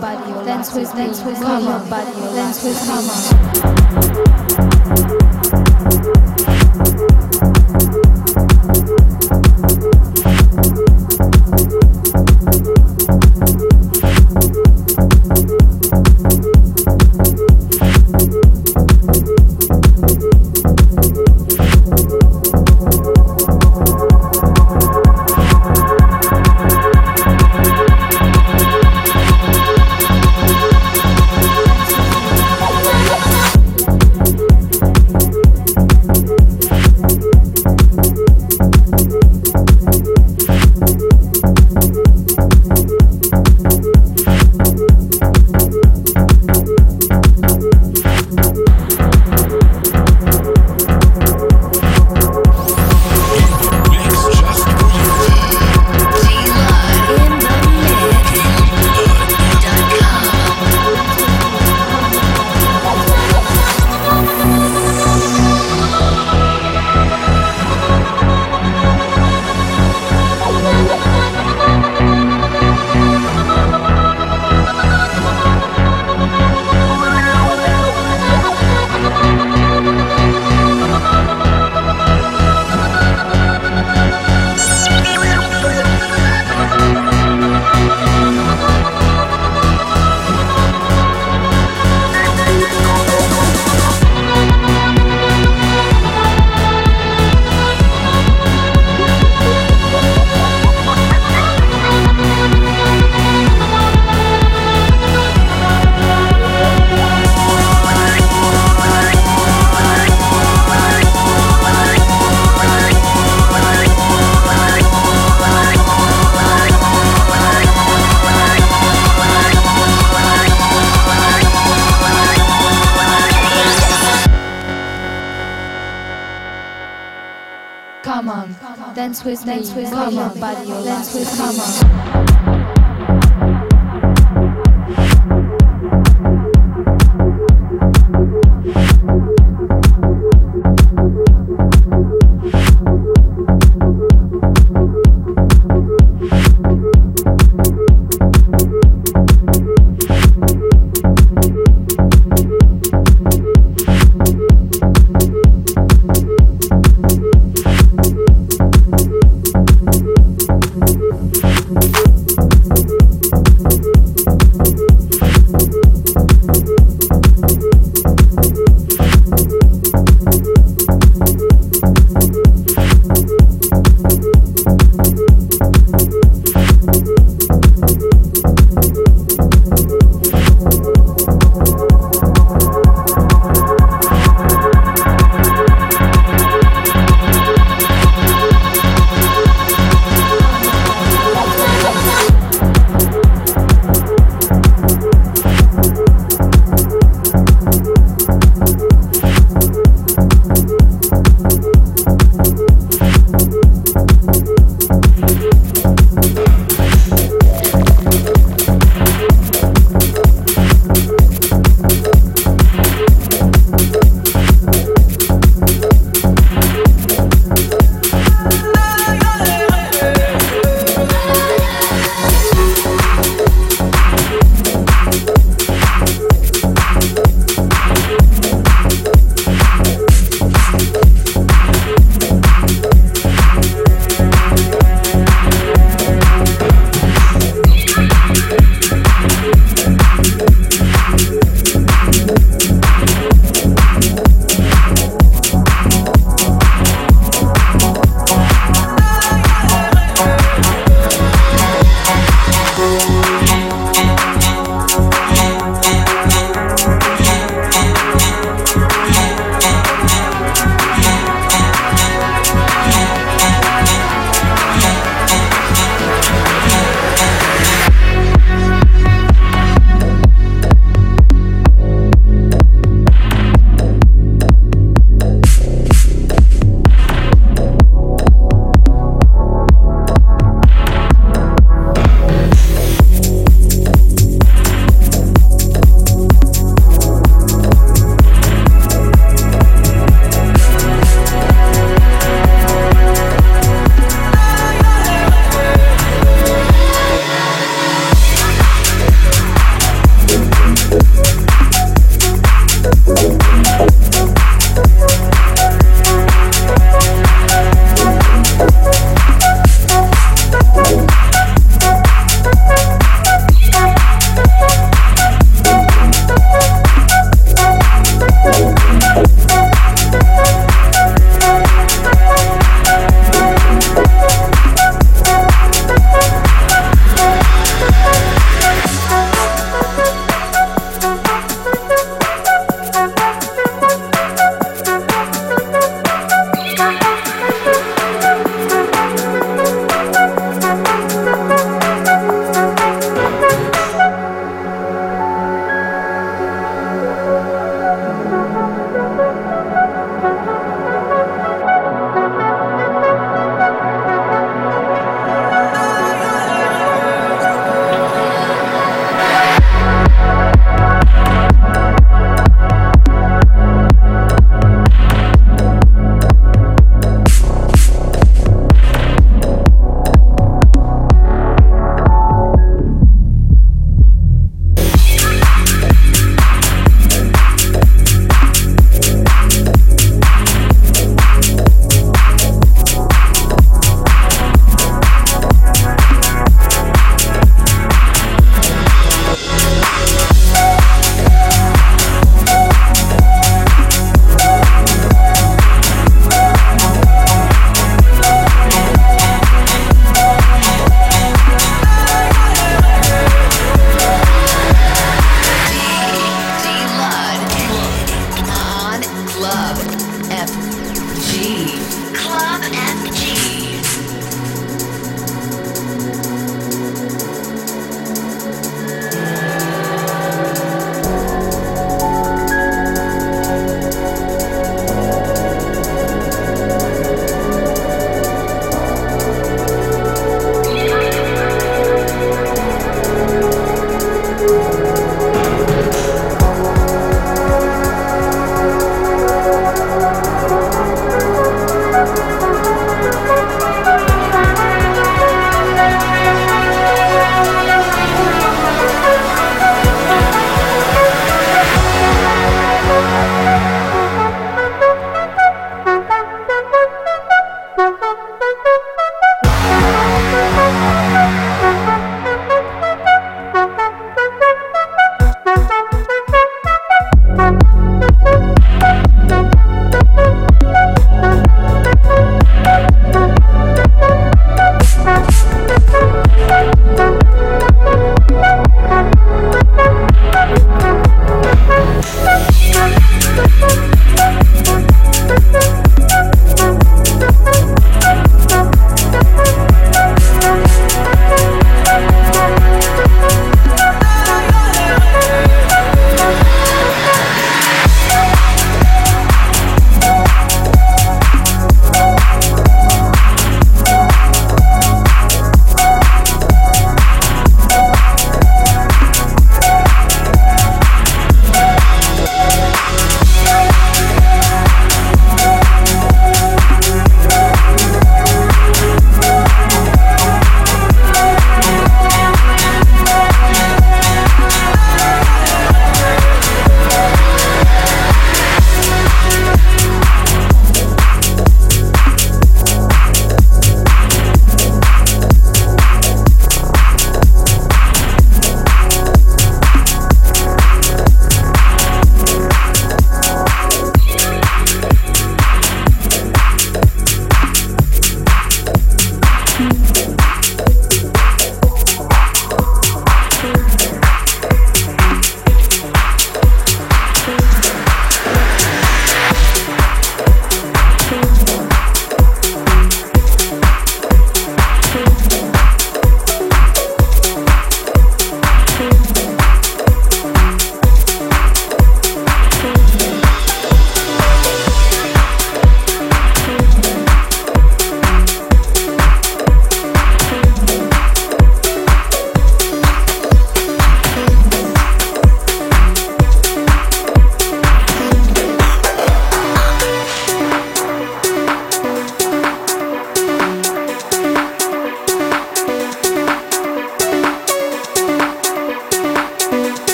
body, dance with me, come on. me, dance with me. Dance with dance with come on, dance with come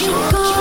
you go.